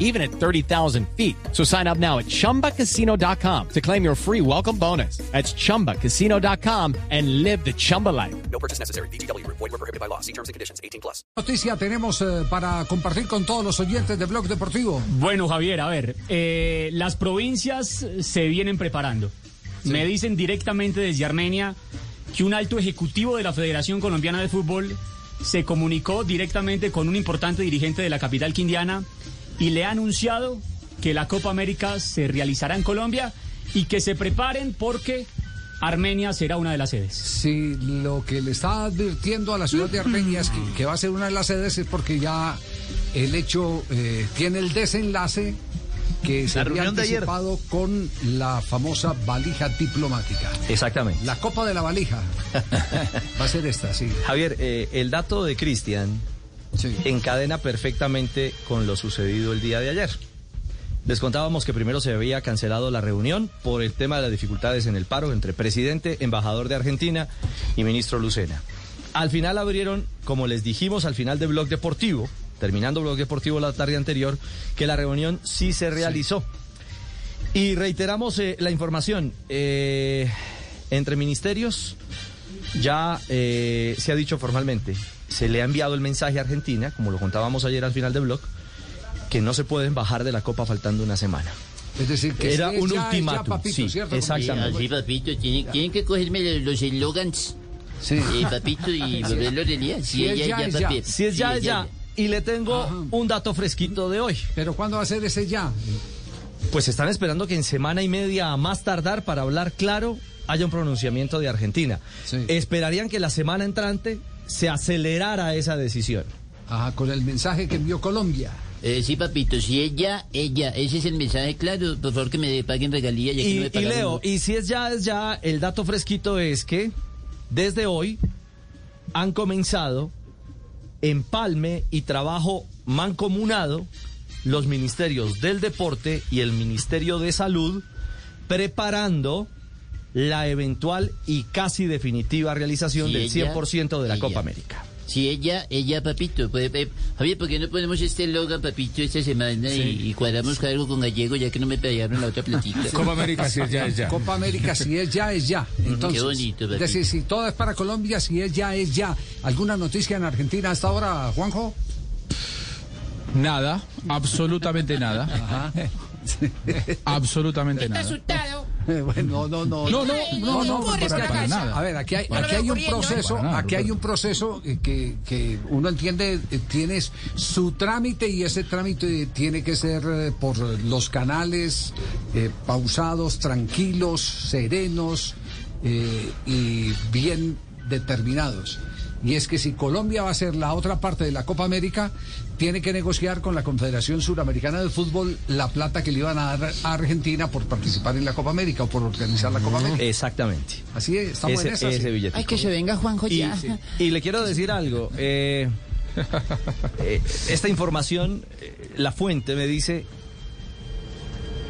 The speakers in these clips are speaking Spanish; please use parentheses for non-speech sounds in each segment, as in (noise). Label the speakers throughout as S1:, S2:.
S1: even at 30,000 feet. So sign up now at chumbacasino.com to claim your free welcome bonus. That's chumbacasino.com and live the Chumba life.
S2: No purchase necessary. BGW. Void were prohibited by law. See terms and conditions. 18 plus.
S3: noticia tenemos eh, para compartir con todos los oyentes de Blog Deportivo?
S4: Bueno, Javier, a ver, eh, las provincias se vienen preparando. Me dicen directamente desde Armenia que un alto ejecutivo de la Federación Colombiana de Fútbol se comunicó directamente con un importante dirigente de la capital quindiana y le ha anunciado que la Copa América se realizará en Colombia y que se preparen porque Armenia será una de las sedes.
S3: Si lo que le está advirtiendo a la ciudad de Armenia es que, que va a ser una de las sedes es porque ya el hecho eh, tiene el desenlace que se había anticipado con la famosa valija diplomática.
S5: Exactamente.
S3: La copa de la valija (laughs) va a ser esta, sí.
S5: Javier, eh, el dato de Cristian
S3: Sí.
S5: encadena perfectamente con lo sucedido el día de ayer. Les contábamos que primero se había cancelado la reunión por el tema de las dificultades en el paro entre presidente, embajador de Argentina y ministro Lucena. Al final abrieron, como les dijimos al final de Blog Deportivo, terminando Blog Deportivo la tarde anterior, que la reunión sí se realizó. Y reiteramos eh, la información. eh, entre ministerios ya eh, se ha dicho formalmente, se le ha enviado el mensaje a Argentina, como lo contábamos ayer al final del blog, que no se pueden bajar de la Copa faltando una semana.
S3: Es decir, que
S5: Era un
S3: ya, es ya,
S5: ultimátum,
S3: papito,
S5: sí,
S3: ¿cierto?
S5: exactamente.
S6: Así, papito, tienen, tienen que cogerme los- eslogans,
S3: Sí.
S6: eh, papito, y (laughs) volverlo realidad. Si
S3: Si
S6: es
S3: es
S6: ya,
S3: ya, es.
S5: Si es ya, es ya. Y le tengo
S3: Ajá.
S5: un dato fresquito de hoy.
S3: Pero ¿cuándo va a ser ese ya?
S5: Pues están esperando que en semana y media a más tardar para hablar claro haya un pronunciamiento de Argentina.
S3: Sí.
S5: Esperarían que la semana entrante se acelerara esa decisión.
S3: Ajá, con el mensaje que envió Colombia.
S6: Eh, sí, papito, si es ya, es ya. Ese es el mensaje claro. Por favor, que me paguen regalías. Ya que
S5: Y,
S6: no me
S5: y. Leo, y si es ya, es ya, el dato fresquito es que desde hoy han comenzado empalme y trabajo mancomunado los ministerios del deporte y el Ministerio de Salud preparando la eventual y casi definitiva realización
S6: Sí,
S5: del
S6: ella,
S5: 100% de la
S6: ella.
S5: Copa América.
S6: Si es ya, papito. Pues, eh, Javier, ¿por qué no ponemos este eslogan, papito, esta semana y, y cuadramos algo con gallego ya que no me pagaron la otra platita? (laughs)
S7: Copa América, si es ya, es ya.
S3: Copa América, si es ya, es ya. Entonces,
S6: Qué bonito,
S3: es
S6: papito.
S3: decir, si todo es para Colombia, si es ya, es ya. ¿Alguna noticia en Argentina hasta ahora, Juanjo?
S7: Nada, absolutamente nada. Absolutamente nada. (laughs)
S3: bueno, no, no,
S7: No, no, no, no,
S3: porque es que
S7: para
S3: aquí-. A ver, aquí hay, aquí hay un proceso, aquí hay un proceso que, que uno entiende, eh, tienes su trámite y ese trámite tiene que ser eh, por los canales eh, pausados, tranquilos, serenos eh, y bien determinados. Y es que si Colombia va a ser la otra parte de la Copa América, tiene que negociar con la Confederación Suramericana de Fútbol la plata que le iban a dar a Argentina por participar en la Copa América o por organizar la Copa América.
S5: Exactamente.
S3: Así es, estamos
S5: Ese,
S3: en esa.
S5: ese
S3: sí.
S6: Ay, que se venga Juanjo
S5: Y,
S6: ya.
S5: y le quiero decir algo. (laughs) eh, eh, esta información, eh, la fuente me dice,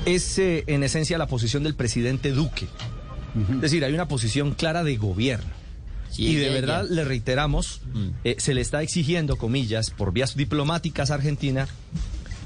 S5: es eh, en esencia la posición del presidente Duque. Es decir, hay una posición clara de gobierno.
S6: Sí,
S5: y de
S6: ya,
S5: verdad
S6: ya.
S5: le reiteramos, eh, se le está exigiendo, comillas, por vías diplomáticas a Argentina,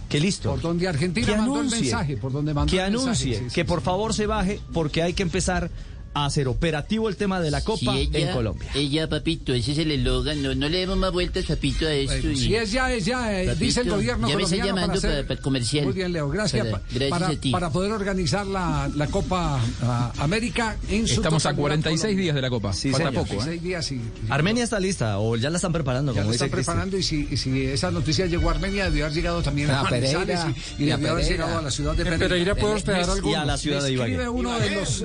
S5: que listo.
S3: Por donde Argentina
S5: que
S3: mandó el
S5: anuncie,
S3: mensaje, por donde mandó
S5: que
S3: el mensaje,
S5: anuncie,
S3: sí, sí,
S5: que
S3: sí.
S5: por favor se baje, porque hay que empezar a hacer operativo el tema de la Copa
S6: Si ella,
S5: en Colombia.
S6: Ella, papito, ese es el eslogan. No, no le demos más vueltas, papito, a esto.
S3: Bueno,
S6: y-
S3: si es ya, es ya, eh,
S6: Papito,
S3: dice el gobierno
S6: ya me está
S3: colombiano
S6: llamando
S3: hacer-
S6: para- para el comercial.
S3: Muy bien, Leo, gracias.
S6: Para-
S3: pa-
S6: gracias
S3: para,
S6: a ti.
S3: para poder organizar la, la Copa ah, América en su
S7: Estamos a
S3: totalidad
S7: 46
S3: Colombia.
S7: días de la Copa.
S5: Sí,
S7: Falta
S5: señor.
S7: poco, ¿eh?
S3: 46 días y, y-
S5: Armenia está lista o ya la están preparando,
S3: ya
S5: como dice
S3: están
S5: Cristian.
S3: preparando y si, y si esa noticia llegó a Armenia debió haber llegado también a,
S8: A
S3: Manizales
S8: Pereira,
S3: y, y
S8: y a
S3: debió haber llegado a la ciudad de Pereira.
S7: Pereira puedo hospedar
S3: Me-
S7: algunos.
S5: Y a la ciudad de
S3: escribe
S5: Ibagué.
S3: uno de los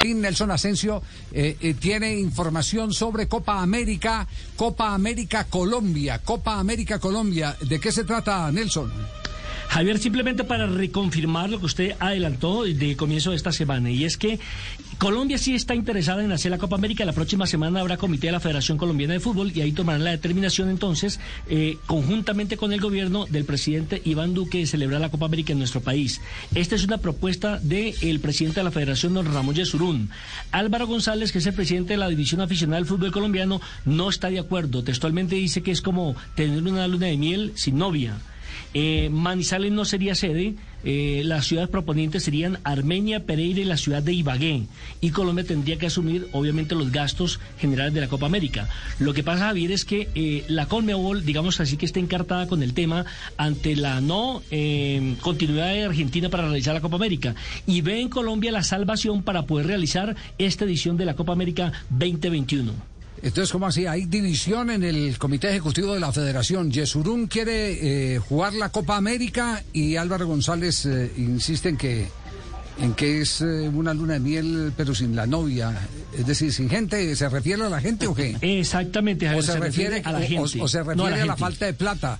S3: Nelson Asensio eh, eh, tiene información sobre Copa América, Copa América Colombia, Copa América Colombia. ¿De qué se trata, Nelson?
S8: Javier, simplemente para reconfirmar lo que usted adelantó de comienzo de esta semana, y es que Colombia sí está interesada en hacer la Copa América. La próxima semana habrá comité de la Federación Colombiana de Fútbol y ahí tomarán la determinación entonces, eh, conjuntamente con el gobierno del presidente Iván Duque, de celebrar la Copa América en nuestro país. Esta es una propuesta del presidente de la Federación, don Ramón Yesurún. Álvaro González, que es el presidente de la División Aficionada del Fútbol Colombiano, no está de acuerdo. Textualmente dice que es como tener una luna de miel sin novia. Eh, Manizales no sería sede, eh, las ciudades proponientes serían Armenia, Pereira y la ciudad de Ibagué. Y Colombia tendría que asumir, obviamente, los gastos generales de la Copa América. Lo que pasa, Javier, es que eh, la Conmebol, digamos así, que está encartada con el tema ante la no eh, continuidad de Argentina para realizar la Copa América. Y ve en Colombia la salvación para poder realizar esta edición de la Copa América 2021.
S3: Entonces, ¿cómo así? Hay división en el Comité Ejecutivo de la Federación. Yesurún quiere eh, jugar la Copa América y Álvaro González eh, insiste en que, en que es eh, una luna de miel, pero sin la novia. Es decir, sin gente. ¿Se refiere a la gente o qué?
S8: Exactamente, Javier.
S3: O se, refiere,
S8: a la gente.
S3: O, o se refiere
S8: No,
S3: a, la,
S8: gente.
S3: falta de plata.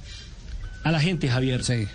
S8: A la gente, Javier.
S3: Sí.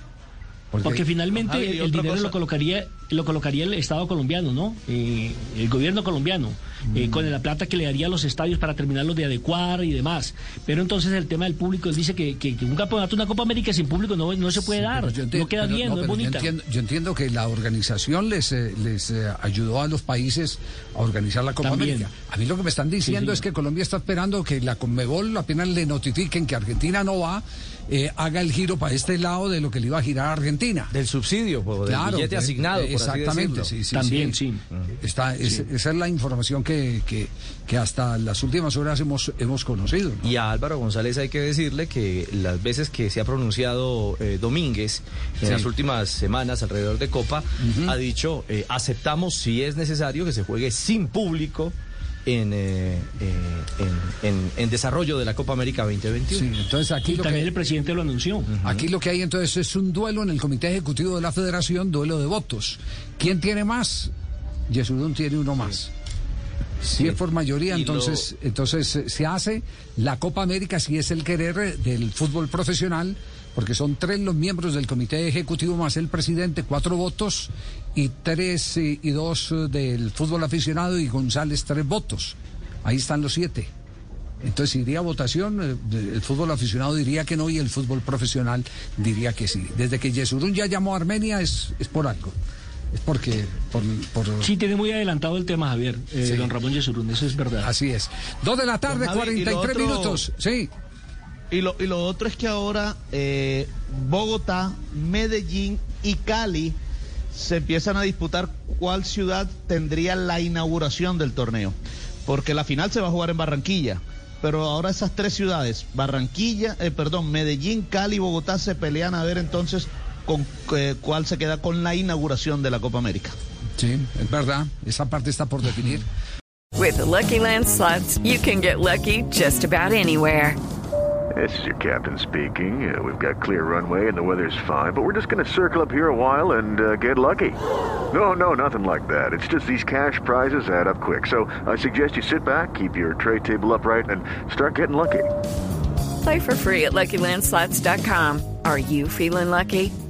S8: Porque finalmente el, dinero
S5: cosa.
S8: lo colocaría lo colocaría el Estado colombiano, ¿no? Eh, el gobierno colombiano, eh, con la plata que le daría a los estadios para terminarlos de adecuar y demás. Pero entonces el tema del público, él dice que, que- que un campeonato, una Copa América sin público no, no se puede
S3: Sí,
S8: dar, no queda
S3: pero
S8: bien, no, es
S3: yo
S8: bonita.
S3: entiendo, yo entiendo que la organización les, eh, les ayudó a los países a organizar la Copa
S8: También.
S3: América. A mí lo que me están diciendo es que Colombia está esperando que la Conmebol apenas le notifiquen que Argentina no va, eh, haga el giro para este lado de lo que le iba a girar a Argentina.
S5: Del subsidio, o del billete
S3: eh,
S5: asignado, por
S3: exactamente, sí, sí,
S8: También, sí.
S3: Está, es- Esa es la información que, que, que hasta las últimas horas hemos, hemos conocido. ¿no?
S5: Y a Álvaro González hay que decirle que las veces que se ha pronunciado eh, Domínguez en
S3: Sí.
S5: las últimas semanas alrededor de Copa, ha dicho, eh, aceptamos si es necesario que se juegue sin público en, eh, eh, en, en- en desarrollo de la Copa América 2021.
S3: Sí, entonces aquí
S8: Y
S3: lo
S8: también
S3: que...
S8: el presidente lo anunció.
S3: Aquí lo que hay entonces es un duelo en el Comité Ejecutivo de la Federación, duelo de votos. ¿Quién tiene más? Yesudún tiene uno más. Si es por mayoría,
S5: Y
S3: entonces, entonces eh, se hace la Copa América si es el querer eh, del fútbol profesional, porque son tres los miembros del Comité Ejecutivo más el presidente, cuatro votos, y tres eh, y dos del fútbol aficionado y González tres votos. Ahí están los siete. Entonces iría a votación, el fútbol aficionado diría que no y el fútbol profesional diría que sí. Desde que Yesurún ya llamó a Armenia es, es por algo. Es porque... Por, por-
S8: Sí, tiene muy adelantado el tema, Javier, eh,
S3: Sí.
S8: don Ramón Yesurún, eso es verdad.
S3: Así es. Dos de la tarde,
S9: Javi, y lo
S3: 43
S9: otro-
S3: minutos. Sí.
S9: Y lo, y lo otro es que ahora eh, Bogotá, Medellín y Cali se empiezan a disputar cuál ciudad tendría la inauguración del torneo. Porque la final se va a jugar en Barranquilla. Pero ahora esas tres ciudades, Barranquilla, eh, perdón, Medellín, Cali y Bogotá se pelean a ver entonces con eh, cuál se queda con la inauguración de la Copa América.
S3: Sí, es verdad. Esa parte está por definir.
S10: With the Lucky Land slots, you can get lucky just about anywhere.
S11: This is your captain speaking. Uh, we've got clear runway and the weather's fine, but we're just going to circle up here a while and uh, get lucky. No, no, nothing like that. It's just these cash prizes add up quick. So I suggest you sit back, keep your tray table upright, and start getting lucky.
S10: Play for free at LuckyLandSlots.com. Are you feeling lucky?